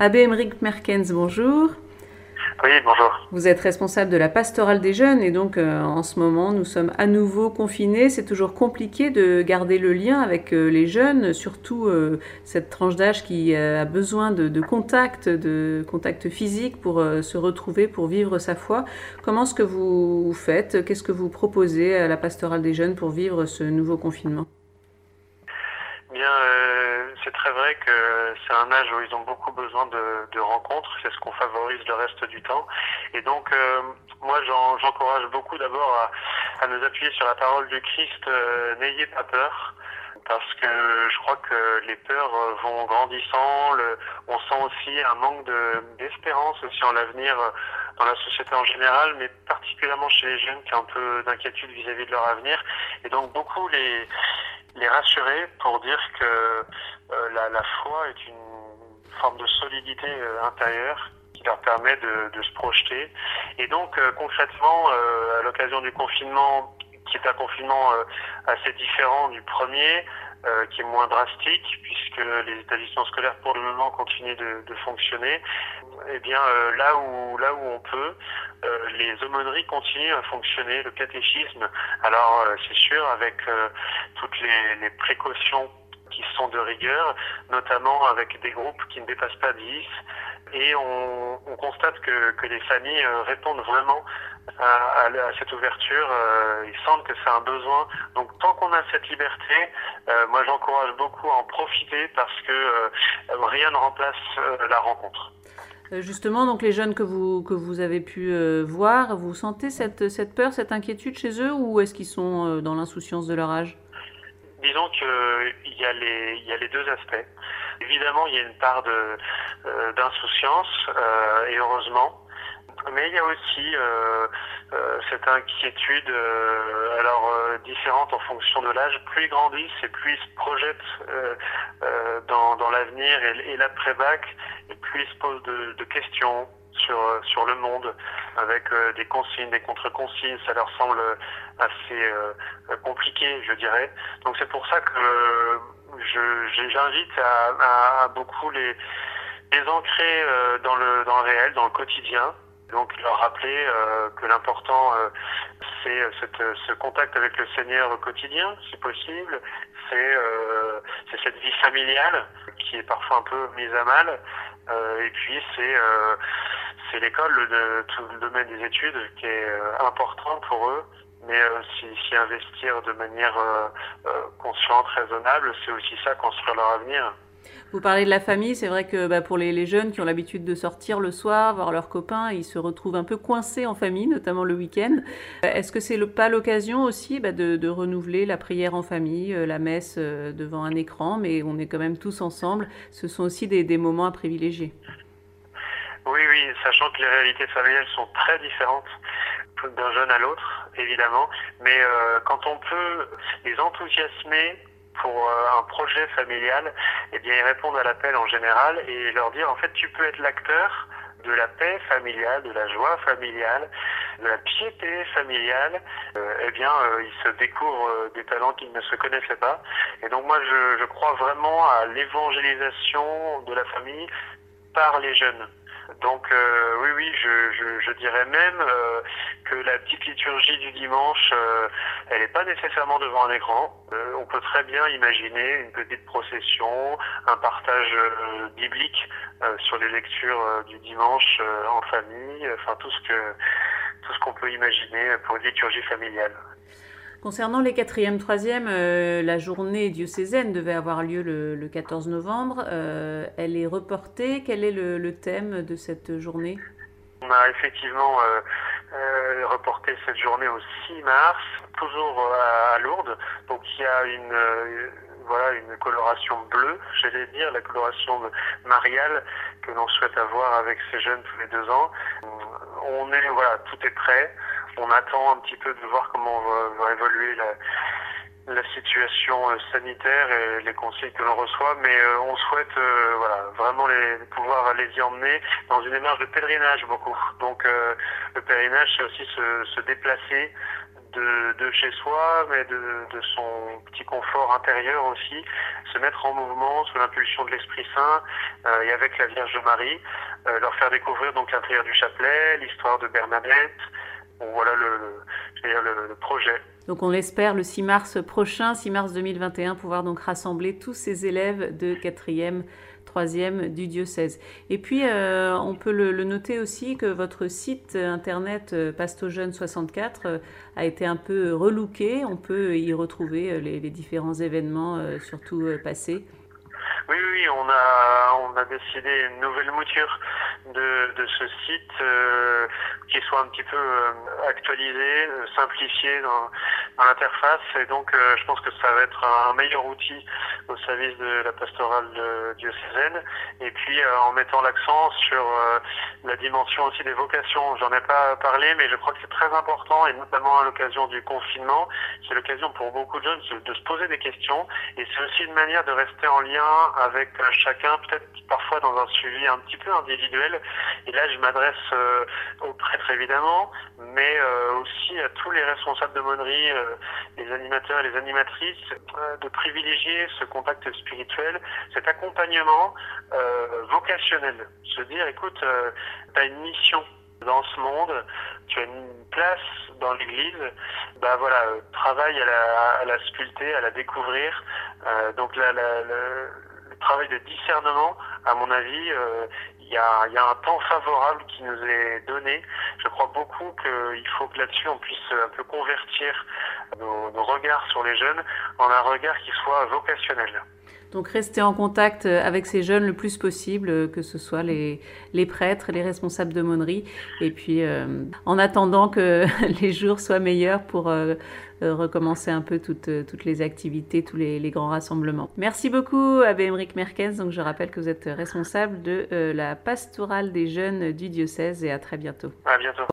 Abbé Emeric Merkens, bonjour. Oui, bonjour. Vous êtes responsable de la pastorale des jeunes et donc euh, en ce moment nous sommes à nouveau confinés. C'est toujours compliqué de garder le lien avec euh, les jeunes, surtout euh, cette tranche d'âge qui a besoin de, de, contact, de contact physique pour se retrouver, pour vivre sa foi. Comment est-ce que vous faites? Qu'est-ce que vous proposez à la pastorale des jeunes pour vivre ce nouveau confinement? Bien, c'est très vrai que c'est un âge où ils ont beaucoup besoin de, rencontres, c'est ce qu'on favorise le reste du temps. Et donc, euh, moi, j'encourage beaucoup d'abord à, nous appuyer sur la parole du Christ, euh, n'ayez pas peur. Parce que je crois que les peurs vont grandissant. On sent aussi un manque d'espérance aussi en l'avenir dans la société en général, mais particulièrement chez les jeunes qui ont un peu d'inquiétude vis-à-vis de leur avenir. Et donc beaucoup les, les rassurer pour dire que euh, la, foi est une forme de solidité euh, intérieure qui leur permet de, de, se projeter. Et donc euh, concrètement, à l'occasion du confinement, qui est un confinement assez différent du premier, euh, qui est moins drastique puisque les établissements scolaires pour le moment continuent de, de fonctionner. Eh bien euh, là où là où on peut, euh, les aumôneries continuent à fonctionner, le catéchisme. Alors c'est sûr avec toutes les, les précautions qui sont de rigueur, notamment avec des groupes qui ne dépassent pas 10. Et on, on constate que, que, les familles répondent vraiment à, à, cette ouverture. ils sentent que c'est un besoin. Donc tant qu'on a cette liberté, euh, moi j'encourage beaucoup à en profiter parce que euh, rien ne remplace euh, la rencontre. Justement, donc les jeunes que vous, que vous avez pu euh, voir, vous sentez cette, cette peur, cette inquiétude chez eux ou est-ce qu'ils sont euh, dans l'insouciance de leur âge? Disons qu'il y, a les, y a les deux aspects. Évidemment, il y a une part d'insouciance, et heureusement, mais il y a aussi euh, euh, cette inquiétude, euh, alors euh, différente en fonction de l'âge. Plus ils grandissent et plus ils se projettent euh, euh, dans, dans l'avenir et, et l'après-bac, et plus ils se posent de, de questions sur, sur le monde, avec des consignes, des contre-consignes. Ça leur semble assez compliqué, je dirais. Donc c'est pour ça que j'invite à, à, à, beaucoup les, les ancrer dans le, dans le réel, dans le quotidien, donc leur rappeler euh, que l'important euh, c'est ce contact avec le Seigneur au quotidien, si possible, c'est euh, cette vie familiale qui est parfois un peu mise à mal, euh, et puis c'est c'est l'école, le, tout le domaine des études qui est important pour eux, mais s'y investir de manière consciente, raisonnable, c'est aussi ça construire leur avenir. Vous parlez de la famille, c'est vrai que bah, pour les, jeunes qui ont l'habitude de sortir le soir, voir leurs copains, ils se retrouvent un peu coincés en famille, notamment le week-end. Est-ce que c'est pas l'occasion aussi bah, de, renouveler la prière en famille, euh, la messe euh, devant un écran, mais on est quand même tous ensemble Ce sont aussi des, moments à privilégier. Oui, oui, sachant que les réalités familiales sont très différentes d'un jeune à l'autre, évidemment, mais euh, quand on peut les enthousiasmer pour euh, un projet familial, eh bien, ils répondent à l'appel en général et leur dire, en fait, tu peux être l'acteur de la paix familiale, de la joie familiale, de la piété familiale, euh, eh bien, euh, ils se découvrent euh, des talents qu'ils ne se connaissaient pas. Et donc, moi, je, je crois vraiment à l'évangélisation de la famille par les jeunes. Donc euh, oui, oui, je, je, je dirais même euh, que la petite liturgie du dimanche, euh, elle n'est pas nécessairement devant un écran. Euh, on peut très bien imaginer une petite procession, un partage euh, biblique euh, sur les lectures du dimanche en famille, enfin tout ce que tout ce qu'on peut imaginer pour une liturgie familiale. Concernant les 4e, 3e, euh, la journée diocésaine devait avoir lieu le, le 14 novembre. Euh, elle est reportée. Quel est le, thème de cette journée? On a effectivement euh, reporté cette journée au 6 mars, toujours à, Lourdes. Donc il y a une voilà une coloration bleue, j'allais dire, la coloration mariale que l'on souhaite avoir avec ces jeunes tous les deux ans. On est voilà, tout est prêt on attend un petit peu de voir comment va, va évoluer la, la, situation euh, sanitaire et les conseils que l'on reçoit, mais euh, on souhaite euh, voilà, vraiment les, pouvoir les y emmener dans une démarche de pèlerinage beaucoup. Donc euh, le pèlerinage, c'est aussi se, se, déplacer de, chez soi, mais de, son petit confort intérieur aussi, se mettre en mouvement sous l'impulsion de l'Esprit Saint et avec la Vierge Marie, leur faire découvrir donc l'intérieur du chapelet, l'histoire de Bernadette, voilà le, le, projet. Donc on espère le 6 mars prochain, 6 mars 2021, pouvoir donc rassembler tous ces élèves de 4e, 3e du diocèse. Et puis euh, on peut le, noter aussi que votre site internet euh, Pastojeune 64 euh, a été un peu relooké. On peut y retrouver les, les différents événements, surtout passés. Oui, oui, on a, on a décidé une nouvelle mouture de ce site euh, qui soit un petit peu euh, actualisé, euh, simplifié dans, dans l'interface. Et donc, je pense que ça va être un meilleur outil au service de la pastorale diocésaine. Et puis, en mettant l'accent sur la dimension aussi des vocations. J'en ai pas parlé, mais je crois que c'est très important, et notamment à l'occasion du confinement. C'est l'occasion pour beaucoup de jeunes de se poser des questions. Et c'est aussi une manière de rester en lien avec euh, chacun, peut-être parfois dans un suivi un petit peu individuel. Et là, je m'adresse euh, aux prêtres évidemment, mais euh, aussi à tous les responsables de monnerie, les animateurs et les animatrices, de privilégier ce contact spirituel, cet accompagnement vocationnel. Se dire, écoute, tu as une mission dans ce monde, tu as une place dans l'Église, bah voilà, travaille à la, sculpter, à la découvrir. donc la, travail de discernement, à mon avis, euh, il y, a, un temps favorable qui nous est donné. Je crois beaucoup qu'il faut que là-dessus on puisse un peu convertir nos, nos regards sur les jeunes en un regard qui soit vocationnel. Donc rester en contact avec ces jeunes le plus possible, que ce soit les, les prêtres, les responsables de monnerie, et puis euh, en attendant que les jours soient meilleurs pour euh, euh, recommencer un peu toutes, toutes les activités, tous les, les, grands rassemblements. Merci beaucoup, Abbé Emmerich Merkens. Donc je rappelle que vous êtes responsable de la pastorale des jeunes du diocèse et à très bientôt. À bientôt.